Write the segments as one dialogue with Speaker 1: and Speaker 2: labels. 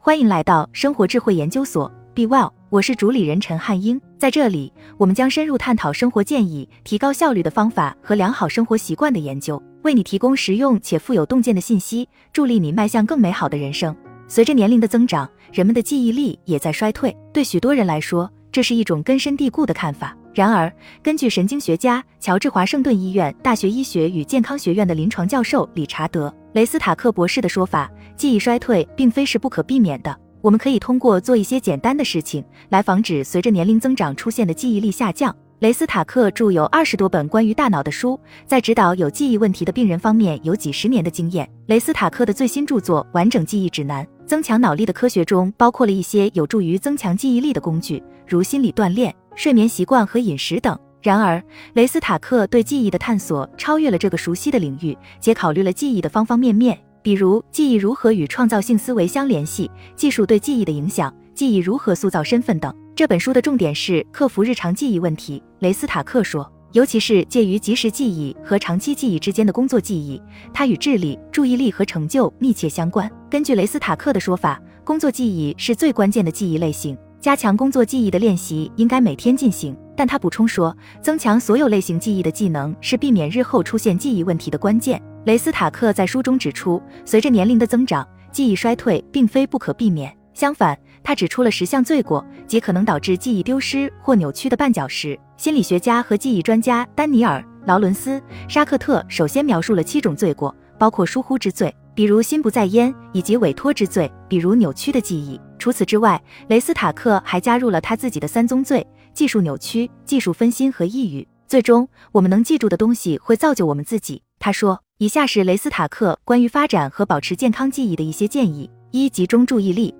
Speaker 1: 欢迎来到生活智慧研究所，Be Well，我是主理人陈汉英。在这里，我们将深入探讨生活建议、提高效率的方法和良好生活习惯的研究，为你提供实用且富有洞见的信息，助力你迈向更美好的人生。随着年龄的增长，人们的记忆力也在衰退。对许多人来说，这是一种根深蒂固的看法。然而，根据神经学家、乔治华盛顿医院大学医学与健康学院的临床教授理查德·雷斯塔克博士的说法，记忆衰退并非是不可避免的。我们可以通过做一些简单的事情来防止随着年龄增长出现的记忆力下降。雷斯塔克著有二十多本关于大脑的书，在指导有记忆问题的病人方面有几十年的经验。雷斯塔克的最新著作《完整记忆指南：增强脑力的科学》中，包括了一些有助于增强记忆力的工具，如心理锻炼。睡眠习惯和饮食等。然而，雷斯塔克对记忆的探索超越了这个熟悉的领域，且考虑了记忆的方方面面，比如记忆如何与创造性思维相联系，技术对记忆的影响，记忆如何塑造身份等。这本书的重点是克服日常记忆问题。雷斯塔克说，尤其是介于即时记忆和长期记忆之间的工作记忆，它与智力、注意力和成就密切相关。根据雷斯塔克的说法，工作记忆是最关键的记忆类型。加强工作记忆的练习应该每天进行，但他补充说，增强所有类型记忆的技能是避免日后出现记忆问题的关键。雷斯塔克在书中指出，随着年龄的增长，记忆衰退并非不可避免。相反，他指出了十项罪过即可能导致记忆丢失或扭曲的绊脚石。心理学家和记忆专家丹尼尔·劳伦斯·沙克特首先描述了七种罪过，包括疏忽之罪，比如心不在焉，以及委托之罪，比如扭曲的记忆。除此之外，雷斯塔克还加入了他自己的三宗罪：技术扭曲、技术分心和抑郁。最终，我们能记住的东西会造就我们自己。他说：“以下是雷斯塔克关于发展和保持健康记忆的一些建议：一、集中注意力。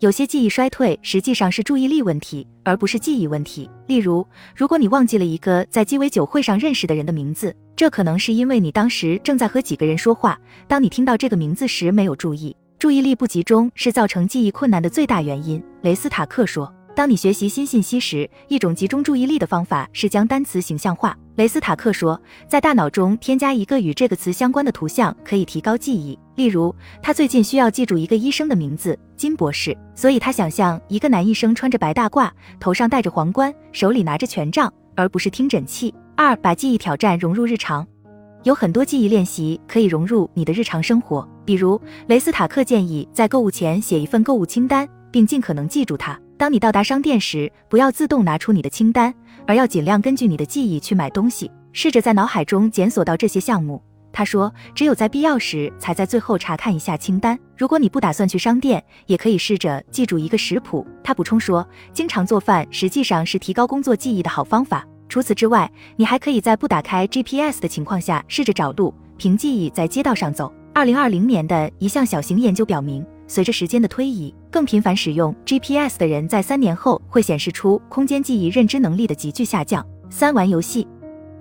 Speaker 1: 有些记忆衰退实际上是注意力问题，而不是记忆问题。例如，如果你忘记了一个在鸡尾酒会上认识的人的名字，这可能是因为你当时正在和几个人说话，当你听到这个名字时没有注意。”注意力不集中是造成记忆困难的最大原因，雷斯塔克说。当你学习新信息时，一种集中注意力的方法是将单词形象化。雷斯塔克说，在大脑中添加一个与这个词相关的图像可以提高记忆。例如，他最近需要记住一个医生的名字金博士，所以他想象一个男医生穿着白大褂，头上戴着皇冠，手里拿着权杖，而不是听诊器。二，把记忆挑战融入日常。有很多记忆练习可以融入你的日常生活，比如雷斯塔克建议在购物前写一份购物清单，并尽可能记住它。当你到达商店时，不要自动拿出你的清单，而要尽量根据你的记忆去买东西。试着在脑海中检索到这些项目。他说，只有在必要时才在最后查看一下清单。如果你不打算去商店，也可以试着记住一个食谱。他补充说，经常做饭实际上是提高工作记忆的好方法。除此之外，你还可以在不打开 GPS 的情况下试着找路，凭记忆在街道上走。二零二零年的一项小型研究表明，随着时间的推移，更频繁使用 GPS 的人在三年后会显示出空间记忆认知能力的急剧下降。三玩游戏。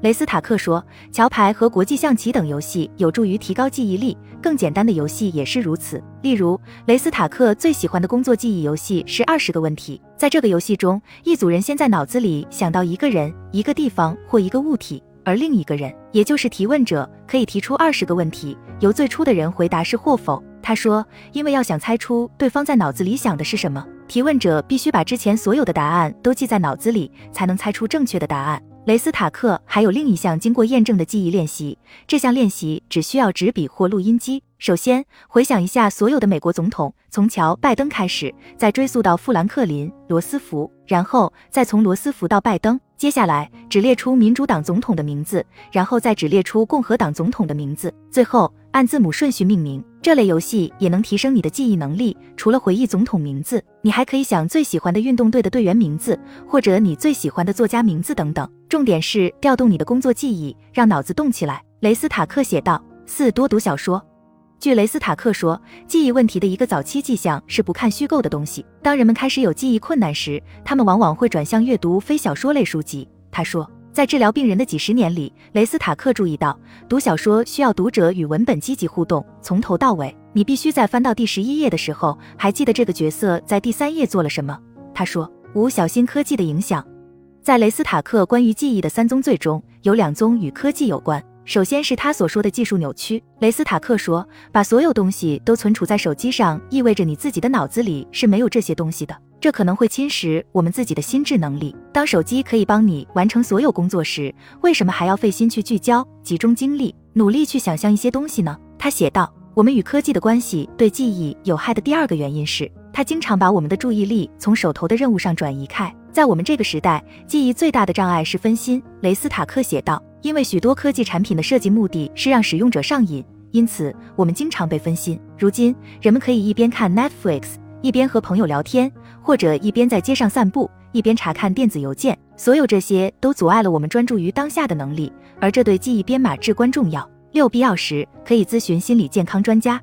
Speaker 1: 雷斯塔克说，桥牌和国际象棋等游戏有助于提高记忆力，更简单的游戏也是如此。例如，雷斯塔克最喜欢的工作记忆游戏是二十个问题。在这个游戏中，一组人先在脑子里想到一个人、一个地方或一个物体，而另一个人，也就是提问者，可以提出二十个问题，由最初的人回答是或否。他说，因为要想猜出对方在脑子里想的是什么，提问者必须把之前所有的答案都记在脑子里，才能猜出正确的答案。雷斯塔克还有另一项经过验证的记忆练习，这项练习只需要纸笔或录音机。首先，回想一下所有的美国总统，从乔·拜登开始，再追溯到富兰克林·罗斯福，然后再从罗斯福到拜登。接下来，只列出民主党总统的名字，然后再只列出共和党总统的名字，最后按字母顺序命名。这类游戏也能提升你的记忆能力。除了回忆总统名字，你还可以想最喜欢的运动队的队员名字，或者你最喜欢的作家名字等等。重点是调动你的工作记忆，让脑子动起来。雷斯塔克写道：四多读小说。据雷斯塔克说，记忆问题的一个早期迹象是不看虚构的东西。当人们开始有记忆困难时，他们往往会转向阅读非小说类书籍。他说。在治疗病人的几十年里，雷斯塔克注意到，读小说需要读者与文本积极互动，从头到尾。你必须在翻到第十一页的时候，还记得这个角色在第三页做了什么。他说：“五小心科技的影响。”在雷斯塔克关于记忆的三宗罪中，有两宗与科技有关。首先是他所说的技术扭曲。雷斯塔克说，把所有东西都存储在手机上，意味着你自己的脑子里是没有这些东西的，这可能会侵蚀我们自己的心智能力。当手机可以帮你完成所有工作时，为什么还要费心去聚焦、集中精力，努力去想象一些东西呢？他写道。我们与科技的关系对记忆有害的第二个原因是，它经常把我们的注意力从手头的任务上转移开。在我们这个时代，记忆最大的障碍是分心。雷斯塔克写道：“因为许多科技产品的设计目的是让使用者上瘾，因此我们经常被分心。如今，人们可以一边看 Netflix，一边和朋友聊天，或者一边在街上散步，一边查看电子邮件。所有这些都阻碍了我们专注于当下的能力，而这对记忆编码至关重要。”六必要时可以咨询心理健康专家。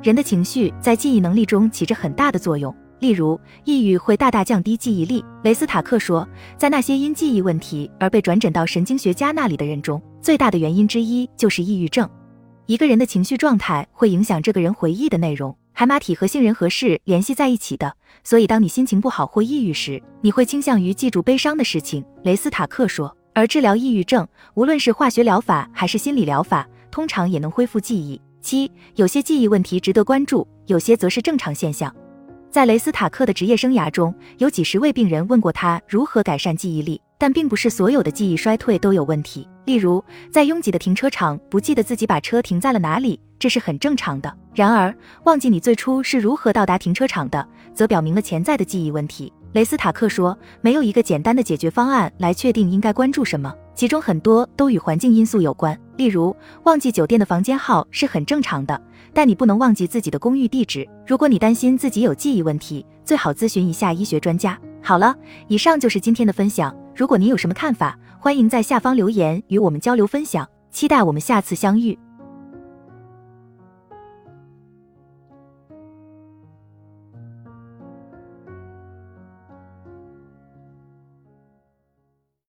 Speaker 1: 人的情绪在记忆能力中起着很大的作用，例如抑郁会大大降低记忆力。雷斯塔克说，在那些因记忆问题而被转诊到神经学家那里的人中，最大的原因之一就是抑郁症。一个人的情绪状态会影响这个人回忆的内容，海马体和杏仁核是联系在一起的，所以当你心情不好或抑郁时，你会倾向于记住悲伤的事情。雷斯塔克说，而治疗抑郁症，无论是化学疗法还是心理疗法。通常也能恢复记忆。七，有些记忆问题值得关注，有些则是正常现象。在雷斯塔克的职业生涯中，有几十位病人问过他如何改善记忆力，但并不是所有的记忆衰退都有问题。例如，在拥挤的停车场不记得自己把车停在了哪里，这是很正常的。然而，忘记你最初是如何到达停车场的，则表明了潜在的记忆问题。雷斯塔克说，没有一个简单的解决方案来确定应该关注什么。其中很多都与环境因素有关，例如忘记酒店的房间号是很正常的，但你不能忘记自己的公寓地址。如果你担心自己有记忆问题，最好咨询一下医学专家。好了，以上就是今天的分享。如果您有什么看法，欢迎在下方留言与我们交流分享。期待我们下次相遇。